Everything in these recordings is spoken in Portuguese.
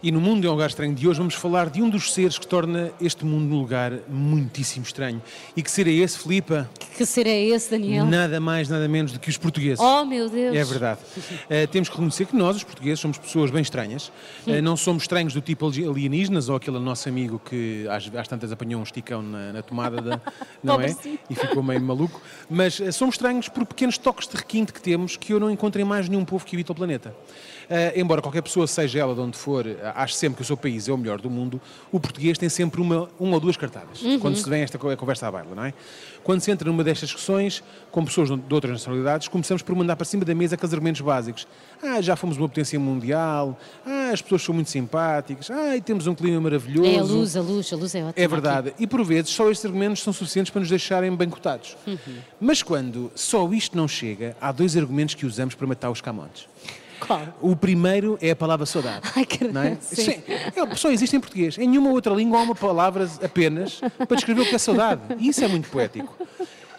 E no Mundo é um Lugar Estranho de hoje vamos falar de um dos seres que torna este mundo um lugar muitíssimo estranho. E que ser é esse, Filipa? Que ser é esse, Daniel? Nada mais, nada menos do que os portugueses. Oh, meu Deus! É verdade. Uh, temos que reconhecer que nós, os portugueses, somos pessoas bem estranhas. Uh, não somos estranhos do tipo alienígenas ou aquele nosso amigo que às, às tantas apanhou um esticão na, na tomada, da, não é? E ficou meio maluco. Mas uh, somos estranhos por pequenos toques de requinte que temos que eu não encontro em mais nenhum povo que habita o planeta. embora qualquer pessoa, seja ela de onde for, acho sempre que o seu país é o melhor do mundo, o português tem sempre uma, uma ou duas cartadas, Uhum. quando se vem esta co- conversa à baila, não é? Quando se entra numa destas discussões, com pessoas de outras nacionalidades, começamos por mandar para cima da mesa aqueles argumentos básicos. Ah, já fomos uma potência mundial, ah, as pessoas são muito simpáticas, ah, e temos um clima maravilhoso. É a luz, a luz, a luz é ótima. É verdade. E por vezes só estes argumentos são suficientes para nos deixarem bancotados. Uhum. Mas quando só isto não chega, há dois argumentos que usamos para matar os camontes. Qual? O primeiro é a palavra saudade. Ai, caramba, não é? sim. É, só existe em português. Em nenhuma outra língua há uma palavra apenas para descrever o que é saudade. E isso é muito poético.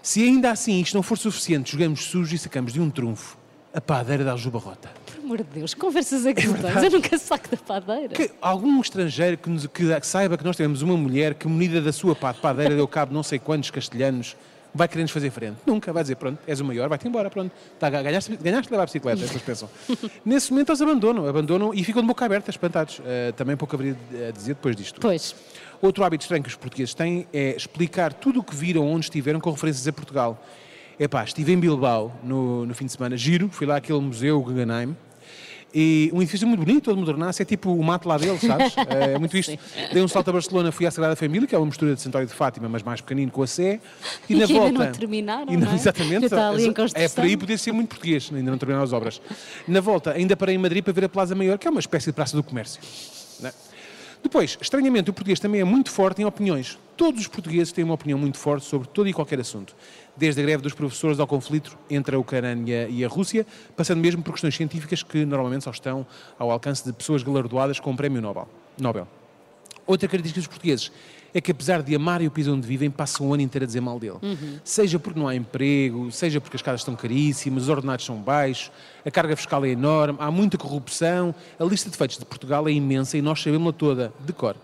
Se ainda assim isto não for suficiente, jogamos sujos e sacamos de um trunfo a padeira da aljubarrota. Por amor de Deus, conversas é que tu tens? Eu nunca saco da padeira. Que algum estrangeiro que, nos- que saiba que nós temos uma mulher que, munida da sua padeira, deu cabo não sei quantos castelhanos, vai querer nos fazer frente. Nunca. Vai dizer, pronto, és o maior, vai-te embora, pronto. Tá, ganhaste, ganhaste de levar a bicicleta, pessoas pensam. Nesse momento eles abandonam, abandonam e ficam de boca aberta, espantados. Eh, também pouco haveria a dizer depois disto. Pois. Outro hábito estranho que os portugueses têm é explicar tudo o que viram onde estiveram com referências a Portugal. Epá, estive em Bilbao no, no fim de semana, giro, fui lá àquele museu Guggenheim, e um edifício muito bonito, todo modernaço, é tipo o mato lá deles, sabes? É muito isto. Dei um salto a Barcelona, fui à Sagrada Família, que é uma mistura de Santório de Fátima, mas mais pequenino com a Sé, e, E na que ainda volta... não terminaram, e não- não é? Exatamente. Ainda está ali em é por aí poder ser muito português, ainda não terminaram as obras. Na volta, ainda parei em Madrid para ver a Plaza Maior, que é uma espécie de praça do comércio. não é? Depois, estranhamente, o português também é muito forte em opiniões. Todos os portugueses têm uma opinião muito forte sobre todo e qualquer assunto. Desde a greve dos professores ao conflito entre a Ucrânia e a Rússia, passando mesmo por questões científicas que normalmente só estão ao alcance de pessoas galardoadas com o prémio Nobel. Nobel. Outra característica dos portugueses é que, apesar de amarem o país onde vivem, passam o ano inteiro a dizer mal dele. Seja porque não há emprego, seja porque as casas estão caríssimas, os ordenados são baixos, a carga fiscal é enorme, há muita corrupção, a lista de defeitos de Portugal é imensa e nós sabemos-la toda de cor.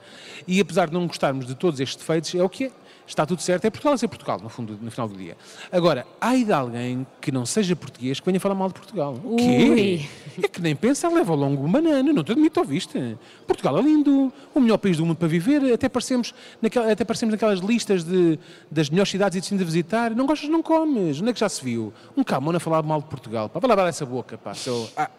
E apesar de não gostarmos de todos estes defeitos, é o que é. Está tudo certo, é Portugal a ser Portugal, no, fundo, no final do dia. Agora, há de alguém que não seja português que venha falar mal de Portugal. O quê? É que nem pensa, leva ao longo um banana, não te admito, ouviste? Portugal é lindo, o melhor país do mundo para viver, até parecemos, naquela, até parecemos naquelas listas de, das melhores cidades e destinos a visitar. Não gostas, não comes. Onde é que já se viu? Um camona a falar mal de Portugal. Pá, vai lavar essa boca, pá. Seu... Ah.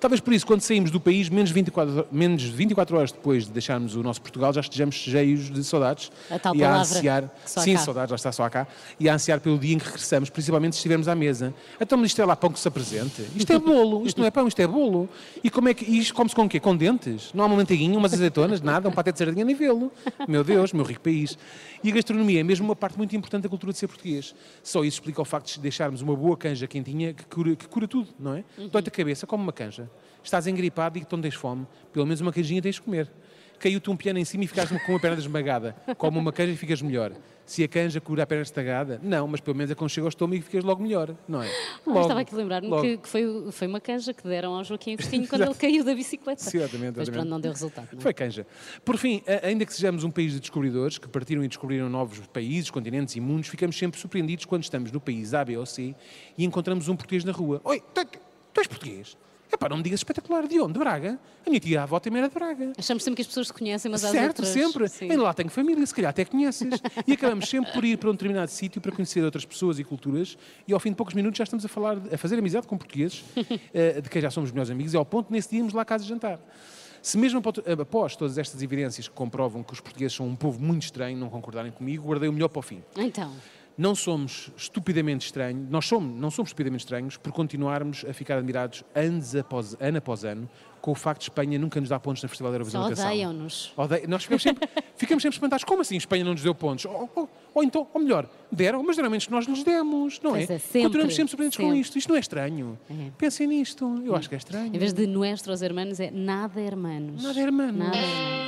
Talvez por isso, quando saímos do país, menos 24, menos 24 horas depois de deixarmos o nosso Portugal, já estejamos cheios de saudades. A tal e a palavra ansiar, só sim, cá. saudades, já está só cá, e a ansiar pelo dia em que regressamos, principalmente se estivermos à mesa. Então, isto é lá pão que se apresente. Isto é bolo, isto não é pão, isto é bolo. E como é que isto come-se com o quê? Com dentes? Não há uma manteiguinha, umas azeitonas, nada, um paté de sardinha nem vê-lo. Meu Deus, meu rico país. E a gastronomia é mesmo uma parte muito importante da cultura de ser português. Só isso explica o facto de deixarmos uma boa canja quentinha que cura, que cura tudo, não é? Dói-te a cabeça, come uma canja. Estás engripado e então tens fome, pelo menos uma canjinha tens de comer. Caiu-te um piano em cima e ficaste com uma perna esmagada. Come uma canja e ficas melhor. Se a canja cura a perna estagada, não, mas pelo menos aconchega ao estômago e ficas logo melhor, não é? Ah, Logo, estava aqui a lembrar-me que, que foi, foi uma canja que deram ao Joaquim Agostinho quando ele caiu da bicicleta. Sim, exatamente, Mas pronto, não deu resultado. não é? Foi canja. Por fim, ainda que sejamos um país de descobridores, que partiram e descobriram novos países, continentes e mundos, ficamos sempre surpreendidos quando estamos no país A, B ou C e encontramos um português na rua. Oi, tu, tu és português? Epá, não me digas espetacular. De onde? De Braga? A minha tia avó também era de Braga. Achamos sempre que as pessoas se conhecem, mas às certo, outras... sempre. Sim. Ainda lá tenho família, se calhar até conheces. E acabamos sempre por ir para um determinado sítio para conhecer outras pessoas e culturas e ao fim de poucos minutos já estamos a falar, a fazer amizade com portugueses, eh, de quem já somos melhores amigos, e ao ponto de nesse dia irmos lá à casa jantar. Se mesmo apo- após todas estas evidências que comprovam que os portugueses são um povo muito estranho, não concordarem comigo, guardei o melhor para o fim. Então, não somos estupidamente estranhos, nós somos, não somos estupidamente estranhos por continuarmos a ficar admirados anos após, ano após ano com o facto de Espanha nunca nos dar pontos na Festival da Eurovisão Só odeiam-nos. Odeia- Nós ficamos sempre, ficamos sempre espantados. Como assim Espanha não nos deu pontos? Ou, ou- ou então, ou melhor, deram, mas geralmente nós nos demos, não é? é, sempre, Continuamos sempre surpreendidos com sempre. isto. Isto não é estranho. Pensem nisto. Eu acho que é estranho. Em vez de nuestros hermanos, é nada hermanos. Nada hermanos. Nada hermanos.